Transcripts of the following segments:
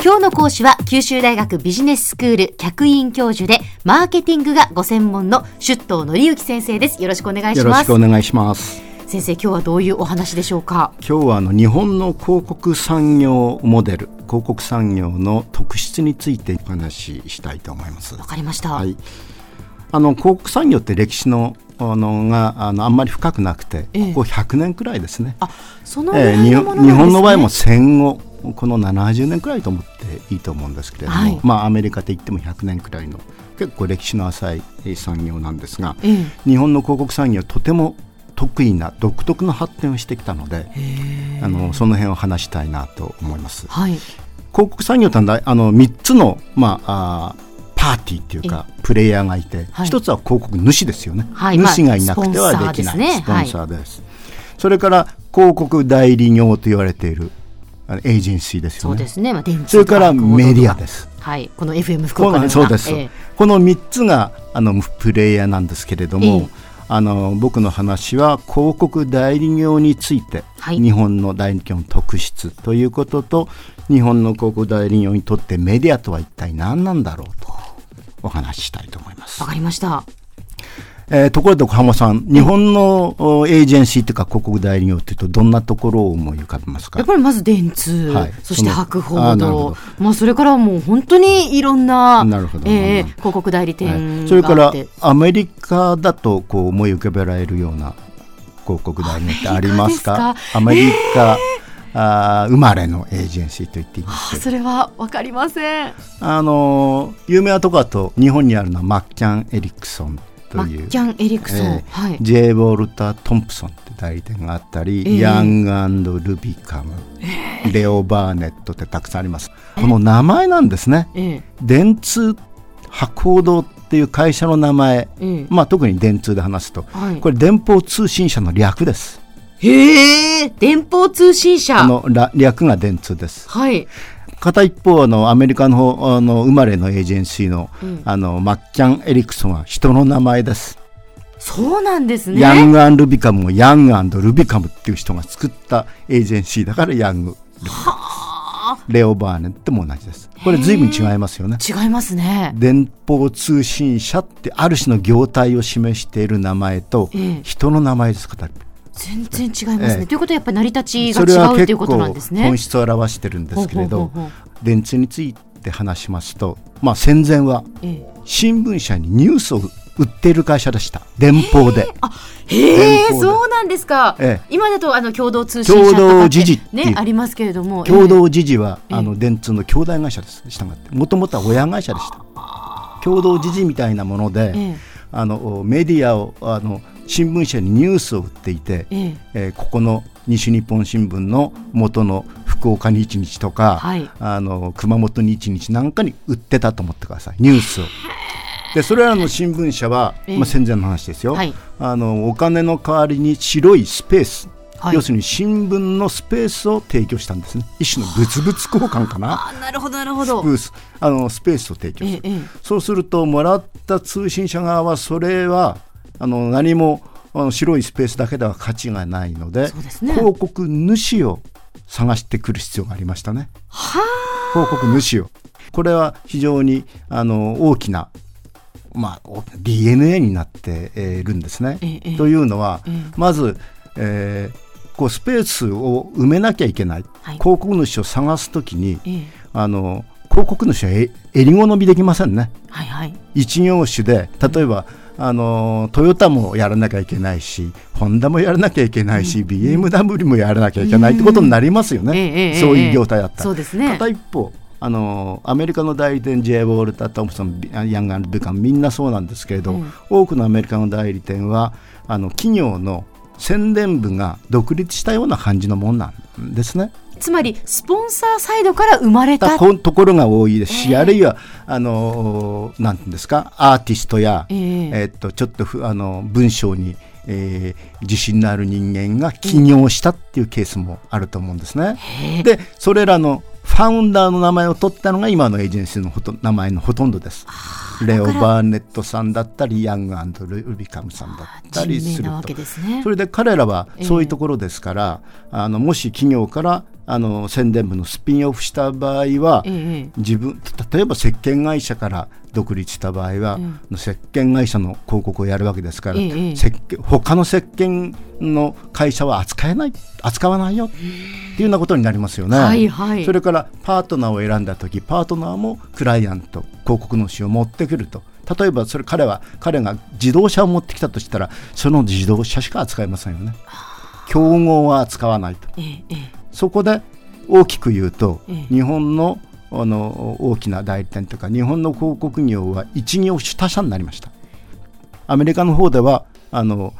今日の講師は九州大学ビジネススクール客員教授でマーケティングがご専門の出頭則之先生です。よろしくお願いします。よろしくお願いします。先生今日はどういうお話でしょうか？今日はあの日本の広告産業モデル広告産業の特質についてお話ししたいと思います。わかりました、はい、あの広告産業って歴史のあのがあのあんまり深くなくて、ええ、ここ100年くらいですね。あその、えー、日本の場合も戦後この70年くらいと思っていいと思うんですけれども、はい、まあアメリカといっても100年くらいの結構歴史の浅い産業なんですが、え、日本の広告産業はとても得意な独特の発展をしてきたのであのその辺を話したいなと思います。はい、広告産業ってあの3つの、まあ、あパーティーっていうかプレイヤーがいて、はい、一つは広告主ですよね、はい、主がいなくてはできない、まあ、スポンサーです、はい、それから広告代理業と言われているエージェンシーですよね。そうですね、まあ、それからメディアです。はい。この FM 福岡そうです、えー、この3つがあのプレイヤーなんですけれども、えーあの僕の話は広告代理業について、はい、日本の代理業の特質ということと日本の広告代理業にとってメディアとは一体何なんだろうとお話ししたいと思います。わかりました。えー、ところで小浜さん、日本のエージェンシーというか広告代理業というとどんなところを思い浮かべますか？やっぱりまず電通、はい、そして博報堂。まあ、それからもう本当にいろんななるほど、えー、広告代理店、はい、それからアメリカだとこう思い浮かべられるような広告代理ってありますか？アメリカ、えー。あ生まれのエージェンシーと言っていますそれはわかりません。あの有名なところだと日本にあるのはマッキャン・エリクソンという。マッキャン・エリクソン、えーはい、ジェイ・ボルタ・トンプソンって代理店があったり、えー、ヤングルビカム、えー、レオ・バーネットってたくさんあります、この名前なんですね、電通博報堂っていう会社の名前、まあ、特に電通で話すと、はい、これ電報通信社の略です。へえ、電報通信社。あの略が電通です。はい。片一方あのアメリカの方あの生まれのエージェンシーのうん、あのマッキャン・エリクソンは人の名前です。そうなんですね。ヤングルビカムもヤングルビカムっていう人が作ったエージェンシーだからヤングレオバーネットも同じです。これずいぶん違いますよね。違いますね。電報通信社ってある種の業態を示している名前と、人の名前です片一全然違いますね。ええ。ということはやっぱり成り立ちが違うということなんですね。本質を表してるんですけれど電通について話しますと、まあ、戦前は新聞社にニュースを売っている会社でした。電報で。あへえそうなんですか、ええ、今だとあの共同通信社とか時ねありますけれども共同時事は、え、あの電通の兄弟会社です。したがって。もともとは親会社でした。共同時事みたいなもので、あのメディアをあの新聞社にニュースを売っていて、ええ。えー、ここの西日本新聞の元の福岡日日とか、はい、あの熊本日日なんかに売ってたと思ってくださいニュースを。でそれらの新聞社は、まあ、戦前の話ですよ、はい、あのお金の代わりに白いスペース。はい、要するに新聞のスペースを提供したんですね。一種の物々交換かな。あなるほどなるほど。スあのスペースを提供する、ええ、そうするともらった通信社側はそれはあの何もあの白いスペースだけでは価値がないので、ね、広告主を探してくる必要がありましたね。広告主を。これは非常にあの大きなまあ、DNA になっているんですね。ええというのは、え、まず、えー、こうスペースを埋めなきゃいけない、はい、広告主を探すときに、あの広告主はえ襟好みできませんね。はいはい、一業種で例えば、うんあのトヨタもやらなきゃいけないしホンダもやらなきゃいけないし、うん、BMW もやらなきゃいけないってことになりますよね、そういう業態だったら。そうですね、片一方あのアメリカの代理店 J. ウォルタ・トムソンヤンガン・ブカンみんなそうなんですけれど、うん、多くのアメリカの代理店はあの企業の宣伝部が独立したような感じのもんなんですね。つまりスポンサーサイドから生まれた。ところが多いですし、えー、あるいはあのなんていうんですか？アーティストや、えー、えー、っとちょっとあの文章にえー、自信のある人間が起業したっていうケースもあると思うんですね。でそれらのファウンダーの名前を取ったのが今のエージェンシーのほと名前のほとんどです。レオ・バーネットさんだったりヤングルビカムさんだったりする。と、ね、それで彼らはそういうところですから、えー、あのもし企業からあの宣伝部のスピンオフした場合は、ええ、自分例えば石鹸会社から独立した場合は、え、石鹸会社の広告をやるわけですから、え石他の石鹸の会社は扱えない扱わないよっていうようなことになりますよね。はいはい、それからパートナーを選んだ時パートナーもクライアント広告主を持ってくると。例えばそれ彼は彼が自動車を持ってきたとしたらその自動車しか扱いませんよね。競合は扱わないと。ええそこで大きく言うと、日本のあの大きな代理店というか日本の広告業は一業種他社になりました。アメリカの方ではあの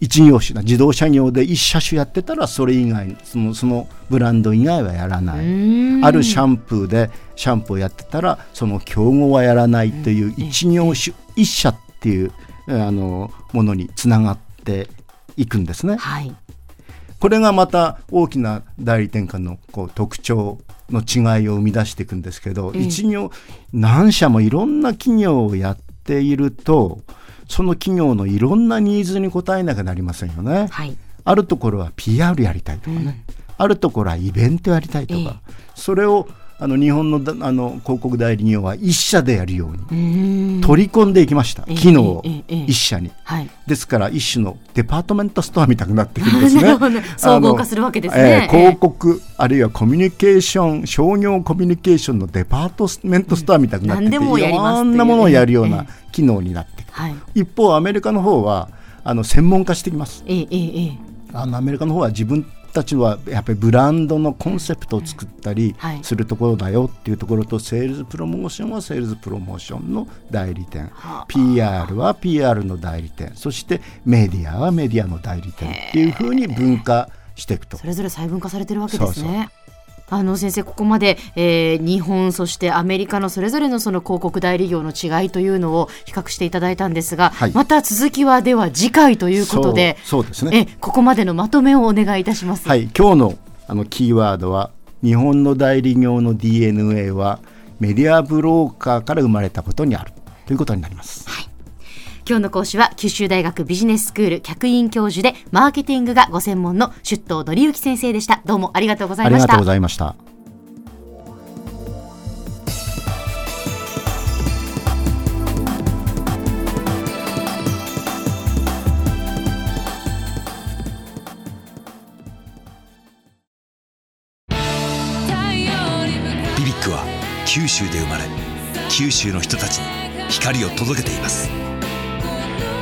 一業種自動車業で一車種やってたらそれ以外そのそのブランド以外はやらない。あるシャンプーでシャンプーをやってたらその競合はやらないという一業種一社っていうあのものにつながっていくんですね。はいこれがまた大きな代理店間のこう特徴の違いを生み出していくんですけど、一業何社もいろんな企業をやっているとその企業のいろんなニーズに応えなきゃなりませんよね。はい、あるところは PR やりたいとかね、うん、あるところはイベントやりたいとか、えー、それをあの日本のあの広告代理業は一社でやるように取り込んでいきました、機能を一社に、はい、ですから一種のデパートメントストアみたくなってくるんですね。総合化するわけですね、えー、広告あるいはコミュニケーション商業コミュニケーションのデパートメントストアみたくなってて、うん、いろんなものをやるような機能になってくる、はい、一方アメリカの方はあの専門化してきます、えーえー、あのアメリカの方は自分たちはやっぱりブランドのコンセプトを作ったりするところだよっていうところと、セールスプロモーションはセールスプロモーションの代理店、PR は PR の代理店。そしてメディアはメディアの代理店っていうふうに分化していくと。それぞれ細分化されてるわけですね。そうそうあの先生ここまで、えー、日本そしてアメリカのそれぞれのその広告代理業の違いというのを比較していただいたんですが、はい、また続きはでは次回ということでそうですねえここまでのまとめをお願いいたします。はい、今日のあのキーワードは日本の代理業の DNA はメディアブローカーから生まれたことにあるということになります。今日の講師は九州大学ビジネススクール客員教授でマーケティングがご専門の出頭則之先生でした。どうもありがとうございました。ありがとうございました。BBIQ は九州で生まれ九州の人たちに光を届けています。